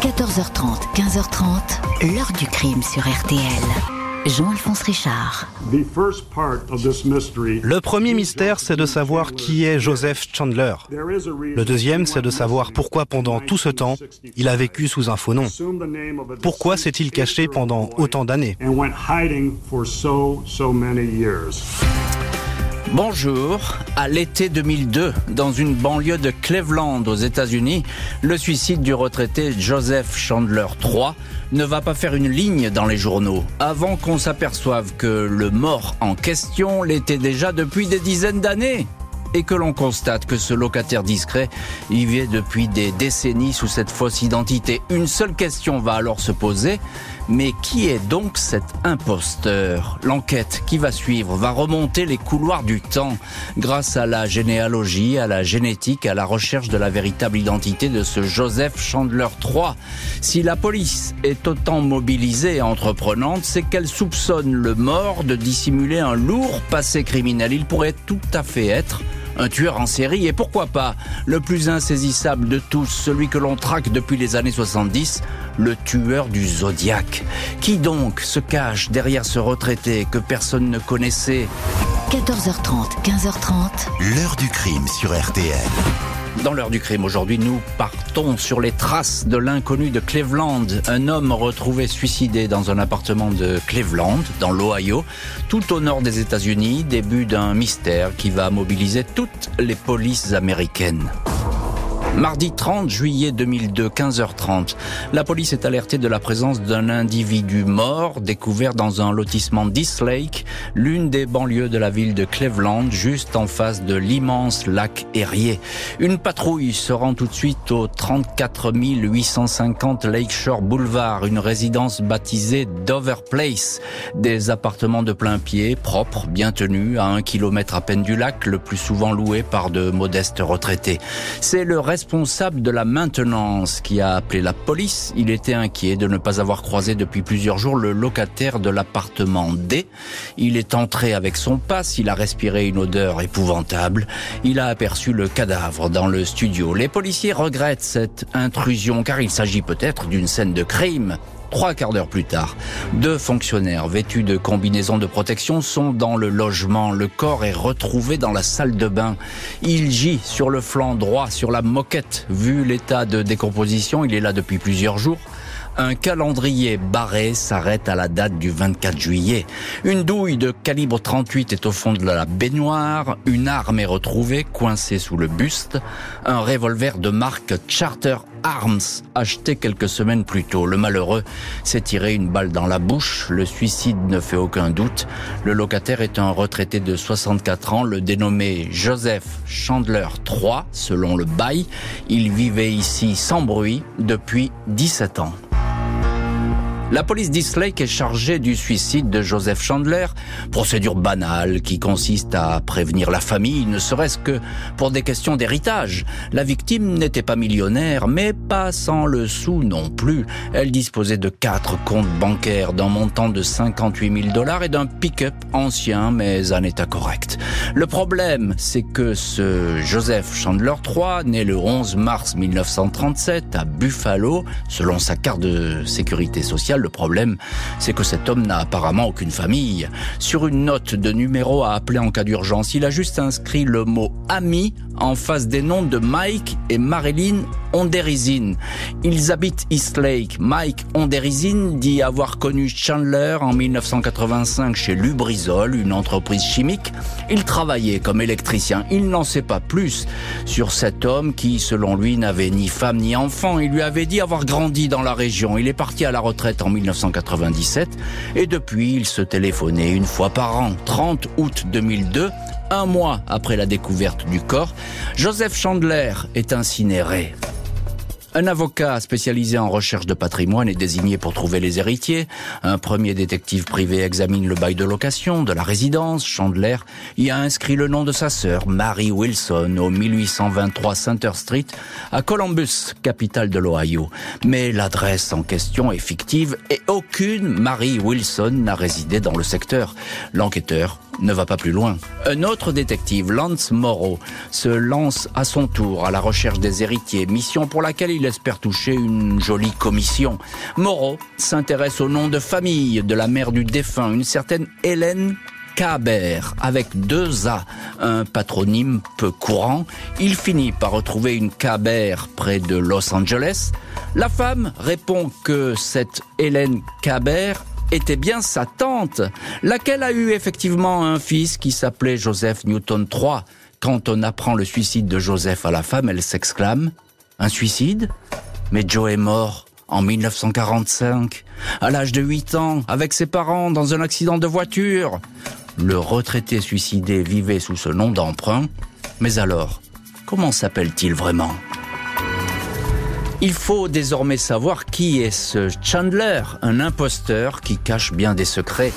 14h30, 15h30, l'heure du crime sur RTL. Jean-Alphonse Richard. Le premier mystère, c'est de savoir qui est Joseph Chandler. Le deuxième, c'est de savoir pourquoi pendant tout ce temps, il a vécu sous un faux nom. Pourquoi s'est-il caché pendant autant d'années? Bonjour. À l'été 2002, dans une banlieue de Cleveland aux États-Unis, le suicide du retraité Joseph Chandler III ne va pas faire une ligne dans les journaux avant qu'on s'aperçoive que le mort en question l'était déjà depuis des dizaines d'années et que l'on constate que ce locataire discret vivait depuis des décennies sous cette fausse identité. Une seule question va alors se poser, mais qui est donc cet imposteur? L'enquête qui va suivre va remonter les couloirs du temps grâce à la généalogie, à la génétique, à la recherche de la véritable identité de ce Joseph Chandler III. Si la police est autant mobilisée et entreprenante, c'est qu'elle soupçonne le mort de dissimuler un lourd passé criminel. Il pourrait tout à fait être un tueur en série et pourquoi pas le plus insaisissable de tous, celui que l'on traque depuis les années 70, le tueur du Zodiac. Qui donc se cache derrière ce retraité que personne ne connaissait? 14h30, 15h30. L'heure du crime sur RTL. Dans l'heure du crime, aujourd'hui, nous partons sur les traces de l'inconnu de Cleveland. Un homme retrouvé suicidé dans un appartement de Cleveland, dans l'Ohio, tout au nord des États-Unis, début d'un mystère qui va mobiliser toutes les polices américaines. Mardi 30 juillet 2002, 15h30, la police est alertée de la présence d'un individu mort découvert dans un lotissement d'East Lake, l'une des banlieues de la ville de Cleveland, juste en face de l'immense lac Erie. Une patrouille se rend tout de suite au 34 850 Lakeshore Boulevard, une résidence baptisée Dover Place. Des appartements de plein pied, propres, bien tenus, à un kilomètre à peine du lac, le plus souvent loués par de modestes retraités. C'est le responsable de la maintenance qui a appelé la police. Il était inquiet de ne pas avoir croisé depuis plusieurs jours le locataire de l'appartement D. Il est entré avec son passe, il a respiré une odeur épouvantable. Il a aperçu le cadavre dans le studio. Les policiers regrettent cette intrusion car il s'agit peut-être d'une scène de crime. Trois quarts d'heure plus tard, deux fonctionnaires vêtus de combinaisons de protection sont dans le logement. Le corps est retrouvé dans la salle de bain. Il gît sur le flanc droit, sur la moquette. Vu l'état de décomposition, il est là depuis plusieurs jours. Un calendrier barré s'arrête à la date du 24 juillet. Une douille de calibre 38 est au fond de la baignoire. Une arme est retrouvée, coincée sous le buste. Un revolver de marque Charter Arms, acheté quelques semaines plus tôt. Le malheureux s'est tiré une balle dans la bouche. Le suicide ne fait aucun doute. Le locataire est un retraité de 64 ans, le dénommé Joseph Chandler III, selon le bail. Il vivait ici sans bruit depuis 17 ans. La police d'Islake est chargée du suicide de Joseph Chandler, procédure banale qui consiste à prévenir la famille, ne serait-ce que pour des questions d'héritage. La victime n'était pas millionnaire, mais pas sans le sou non plus. Elle disposait de quatre comptes bancaires d'un montant de 58 000 dollars et d'un pick-up ancien mais en état correct. Le problème, c'est que ce Joseph Chandler III, né le 11 mars 1937 à Buffalo, selon sa carte de sécurité sociale, le problème, c'est que cet homme n'a apparemment aucune famille. Sur une note de numéro à appeler en cas d'urgence, il a juste inscrit le mot ami en face des noms de Mike et Marilyn Onderizin. Ils habitent East Lake. Mike Onderizin dit avoir connu Chandler en 1985 chez Lubrizol, une entreprise chimique. Il travaillait comme électricien. Il n'en sait pas plus sur cet homme qui, selon lui, n'avait ni femme ni enfant. Il lui avait dit avoir grandi dans la région. Il est parti à la retraite en 1997 et depuis, il se téléphonait une fois par an. 30 août 2002, un mois après la découverte du corps, Joseph Chandler est incinéré. Un avocat spécialisé en recherche de patrimoine est désigné pour trouver les héritiers. Un premier détective privé examine le bail de location de la résidence. Chandler y a inscrit le nom de sa sœur, Mary Wilson, au 1823 Center Street, à Columbus, capitale de l'Ohio. Mais l'adresse en question est fictive et aucune Mary Wilson n'a résidé dans le secteur. L'enquêteur ne va pas plus loin. Un autre détective, Lance Morrow, se lance à son tour à la recherche des héritiers, mission pour laquelle il espère toucher une jolie commission. Morrow s'intéresse au nom de famille de la mère du défunt, une certaine Hélène Cabert, avec deux A, un patronyme peu courant. Il finit par retrouver une Cabert près de Los Angeles. La femme répond que cette Hélène Cabert était bien sa tante, laquelle a eu effectivement un fils qui s'appelait Joseph Newton III. Quand on apprend le suicide de Joseph à la femme, elle s'exclame Un suicide? Mais Joe est mort en 1945, à l'âge de 8 ans, avec ses parents dans un accident de voiture. Le retraité suicidé vivait sous ce nom d'emprunt. Mais alors, comment s'appelle-t-il vraiment? Il faut désormais savoir qui est ce Chandler, un imposteur qui cache bien des secrets.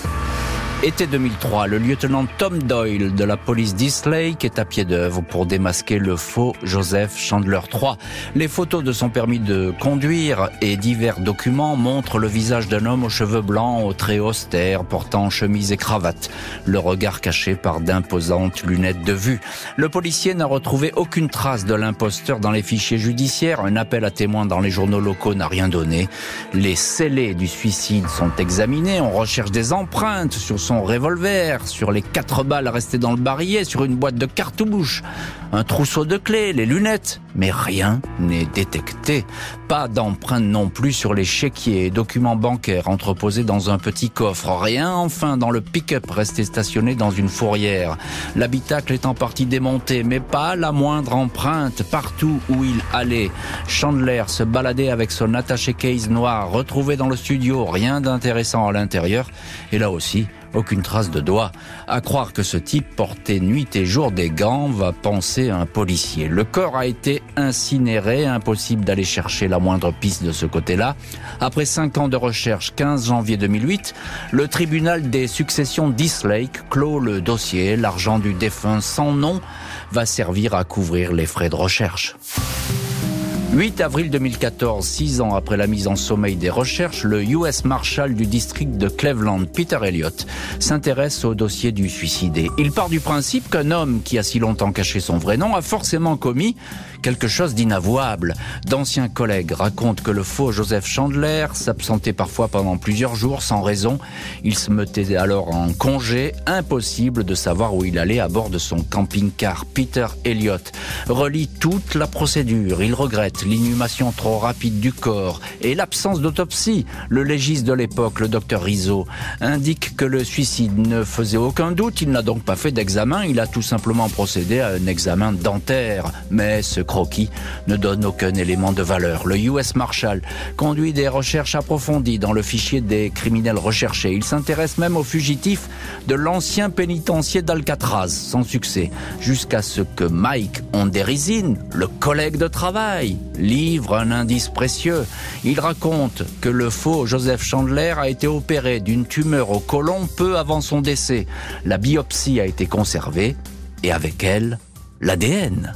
Été 2003, le lieutenant Tom Doyle de la police d'Eastlake est à pied d'œuvre pour démasquer le faux Joseph Chandler III. Les photos de son permis de conduire et divers documents montrent le visage d'un homme aux cheveux blancs, aux traits austères, portant chemise et cravate, le regard caché par d'imposantes lunettes de vue. Le policier n'a retrouvé aucune trace de l'imposteur dans les fichiers judiciaires. Un appel à témoins dans les journaux locaux n'a rien donné. Les scellés du suicide sont examinés. On recherche des empreintes sur son revolver, sur les quatre balles restées dans le barillet, sur une boîte de cartouches, un trousseau de clés, les lunettes. Mais rien n'est détecté. Pas d'empreinte non plus sur les chéquiers et documents bancaires entreposés dans un petit coffre. Rien enfin dans le pick-up resté stationné dans une fourrière. L'habitacle est en partie démonté, mais pas la moindre empreinte partout où il allait. Chandler se baladait avec son attaché case noir retrouvé dans le studio. Rien d'intéressant à l'intérieur. Et là aussi, aucune trace de doigt. À croire que ce type portait nuit et jour des gants, va penser un policier. Le corps a été incinéré, impossible d'aller chercher la moindre piste de ce côté-là. Après cinq ans de recherche, 15 janvier 2008, le tribunal des successions d'Eastlake clôt le dossier. L'argent du défunt sans nom va servir à couvrir les frais de recherche. 8 avril 2014, six ans après la mise en sommeil des recherches, le US Marshal du district de Cleveland, Peter Elliott, s'intéresse au dossier du suicidé. Il part du principe qu'un homme qui a si longtemps caché son vrai nom a forcément commis quelque chose d'inavouable. D'anciens collègues racontent que le faux Joseph Chandler s'absentait parfois pendant plusieurs jours sans raison. Il se mettait alors en congé, impossible de savoir où il allait à bord de son camping-car. Peter Elliott relie toute la procédure. Il regrette l'inhumation trop rapide du corps et l'absence d'autopsie. Le légiste de l'époque, le docteur Rizzo, indique que le suicide ne faisait aucun doute. Il n'a donc pas fait d'examen. Il a tout simplement procédé à un examen dentaire. Mais ce croquis ne donne aucun élément de valeur. Le US Marshal conduit des recherches approfondies dans le fichier des criminels recherchés. Il s'intéresse même aux fugitifs de l'ancien pénitencier d'Alcatraz, sans succès, jusqu'à ce que Mike Onderizin, le collègue de travail, livre un indice précieux. Il raconte que le faux Joseph Chandler a été opéré d'une tumeur au côlon peu avant son décès. La biopsie a été conservée et avec elle, l'ADN.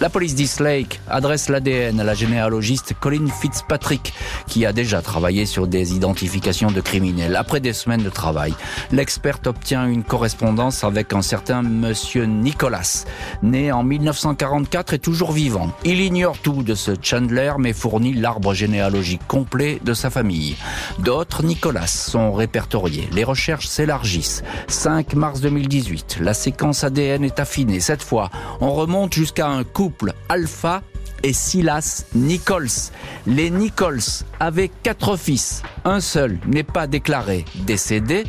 La police d'Eastlake adresse l'ADN à la généalogiste Colin Fitzpatrick, qui a déjà travaillé sur des identifications de criminels. Après des semaines de travail, l'experte obtient une correspondance avec un certain monsieur Nicholas, né en 1944 et toujours vivant. Il ignore tout de ce Chandler, mais fournit l'arbre généalogique complet de sa famille. D'autres Nicholas sont répertoriés. Les recherches s'élargissent. 5 mars 2018, la séquence ADN est affinée. Cette fois, on remonte jusqu'à un couple Alpha et Silas Nichols. Les Nichols avaient quatre fils. Un seul n'est pas déclaré décédé.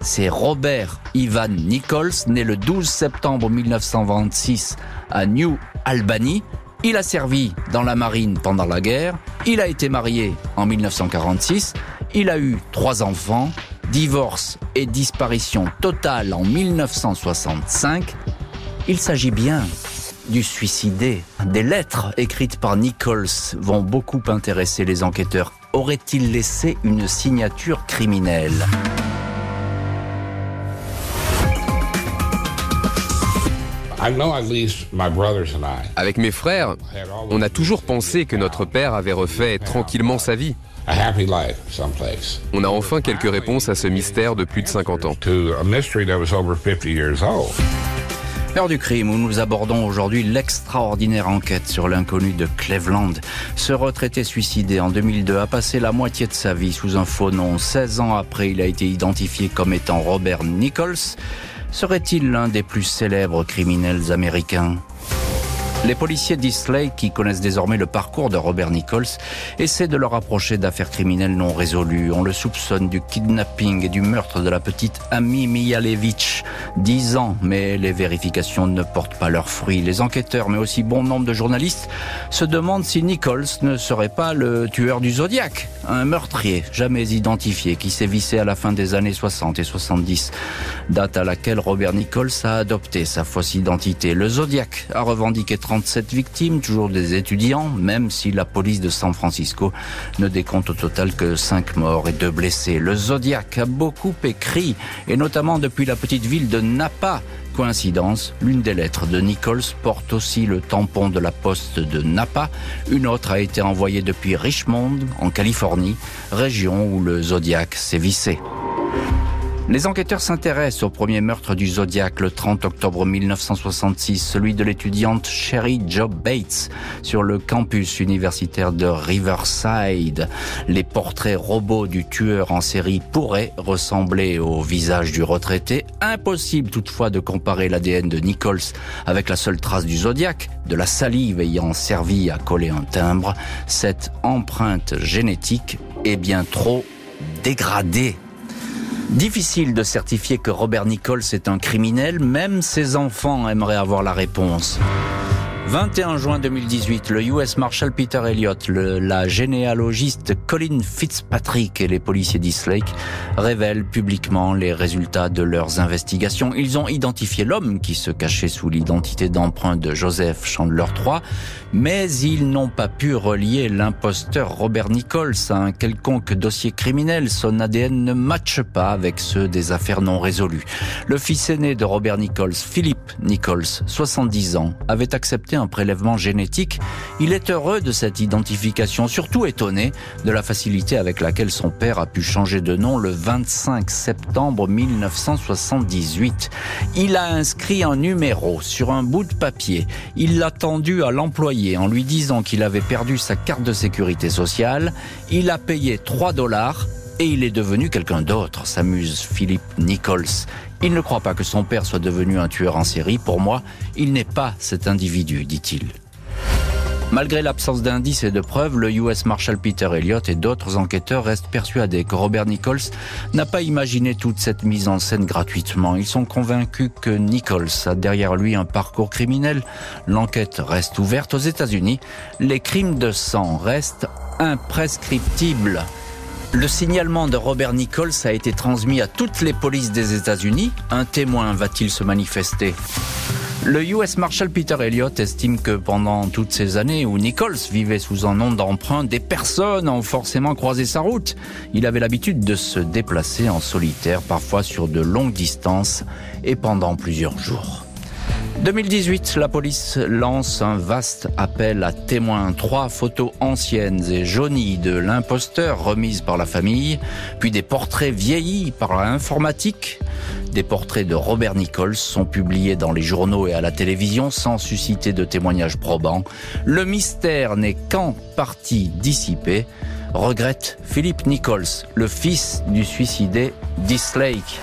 C'est Robert Ivan Nichols, né le 12 septembre 1926 à New Albany. Il a servi dans la marine pendant la guerre. Il a été marié en 1946. Il a eu trois enfants. Divorce et disparition totale en 1965. Il s'agit bien du suicidé. Des lettres écrites par Nichols vont beaucoup intéresser les enquêteurs. Aurait-il laissé une signature criminelle? Avec mes frères, on a toujours pensé que notre père avait refait tranquillement sa vie. On a enfin quelques réponses à ce mystère de plus de 50 ans. Heure du crime où nous abordons aujourd'hui l'extraordinaire enquête sur l'inconnu de Cleveland. Ce retraité suicidé en 2002 a passé la moitié de sa vie sous un faux nom. 16 ans après, il a été identifié comme étant Robert Nichols. Serait-il l'un des plus célèbres criminels américains? Les policiers d'Islay, qui connaissent désormais le parcours de Robert Nichols, essaient de le rapprocher d'affaires criminelles non résolues. On le soupçonne du kidnapping et du meurtre de la petite Ami Mijalevich. Dix ans, mais les vérifications ne portent pas leurs fruits. Les enquêteurs, mais aussi bon nombre de journalistes, se demandent si Nichols ne serait pas le tueur du Zodiac, un meurtrier jamais identifié qui vissé à la fin des années 60 et 70, date à laquelle Robert Nichols a adopté sa fausse identité. Le Zodiac a revendiqué 37 victimes, toujours des étudiants, même si la police de San Francisco ne décompte au total que 5 morts et 2 blessés. Le Zodiac a beaucoup écrit, et notamment depuis la petite ville de Napa. Coïncidence, l'une des lettres de Nichols porte aussi le tampon de la poste de Napa. Une autre a été envoyée depuis Richmond, en Californie, région où le Zodiac vissé. Les enquêteurs s'intéressent au premier meurtre du Zodiac le 30 octobre 1966, celui de l'étudiante Sherry Job Bates sur le campus universitaire de Riverside. Les portraits robots du tueur en série pourraient ressembler au visage du retraité. Impossible toutefois de comparer l'ADN de Nichols avec la seule trace du Zodiac, de la salive ayant servi à coller un timbre. Cette empreinte génétique est bien trop dégradée Difficile de certifier que Robert Nichols est un criminel, même ses enfants aimeraient avoir la réponse. 21 juin 2018, le US Marshal Peter Elliott, la généalogiste Colin Fitzpatrick et les policiers d'Eastlake révèlent publiquement les résultats de leurs investigations. Ils ont identifié l'homme qui se cachait sous l'identité d'emprunt de Joseph Chandler III, mais ils n'ont pas pu relier l'imposteur Robert Nichols à un quelconque dossier criminel. Son ADN ne matche pas avec ceux des affaires non résolues. Le fils aîné de Robert Nichols, Philip Nichols, 70 ans, avait accepté un prélèvement génétique. Il est heureux de cette identification, surtout étonné de la facilité avec laquelle son père a pu changer de nom le 25 septembre 1978. Il a inscrit un numéro sur un bout de papier. Il l'a tendu à l'employé en lui disant qu'il avait perdu sa carte de sécurité sociale. Il a payé 3 dollars et il est devenu quelqu'un d'autre, s'amuse Philippe Nichols. Il ne croit pas que son père soit devenu un tueur en série. Pour moi, il n'est pas cet individu, dit-il. Malgré l'absence d'indices et de preuves, le US Marshal Peter Elliott et d'autres enquêteurs restent persuadés que Robert Nichols n'a pas imaginé toute cette mise en scène gratuitement. Ils sont convaincus que Nichols a derrière lui un parcours criminel. L'enquête reste ouverte aux États-Unis. Les crimes de sang restent imprescriptibles. Le signalement de Robert Nichols a été transmis à toutes les polices des États-Unis. Un témoin va-t-il se manifester? Le US Marshal Peter Elliott estime que pendant toutes ces années où Nichols vivait sous un nom d'emprunt, des personnes ont forcément croisé sa route. Il avait l'habitude de se déplacer en solitaire, parfois sur de longues distances et pendant plusieurs jours. 2018, la police lance un vaste appel à témoins. Trois photos anciennes et jaunies de l'imposteur remises par la famille, puis des portraits vieillis par l'informatique. Des portraits de Robert Nichols sont publiés dans les journaux et à la télévision sans susciter de témoignages probants. Le mystère n'est qu'en partie dissipé, regrette Philippe Nichols, le fils du suicidé Dislake.